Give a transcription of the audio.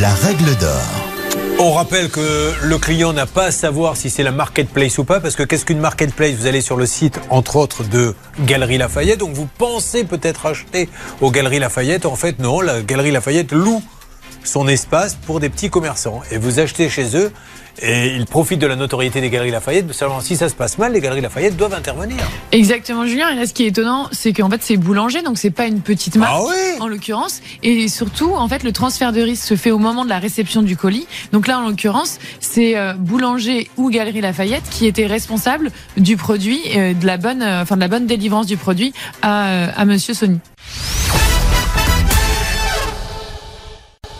la règle d'or. On rappelle que le client n'a pas à savoir si c'est la marketplace ou pas, parce que qu'est-ce qu'une marketplace? Vous allez sur le site, entre autres, de Galerie Lafayette, donc vous pensez peut-être acheter aux Galeries Lafayette. En fait, non, la Galerie Lafayette loue son espace pour des petits commerçants. Et vous achetez chez eux et ils profitent de la notoriété des Galeries Lafayette. Mais seulement si ça se passe mal, les Galeries Lafayette doivent intervenir. Exactement, Julien. Et là, ce qui est étonnant, c'est qu'en fait, c'est boulanger, donc c'est pas une petite marque, Ah oui en l'occurrence. Et surtout, en fait, le transfert de risque se fait au moment de la réception du colis. Donc là, en l'occurrence, c'est euh, boulanger ou Galerie Lafayette qui était responsable du produit, euh, de la bonne, euh, enfin de la bonne délivrance du produit à, à Monsieur Sony.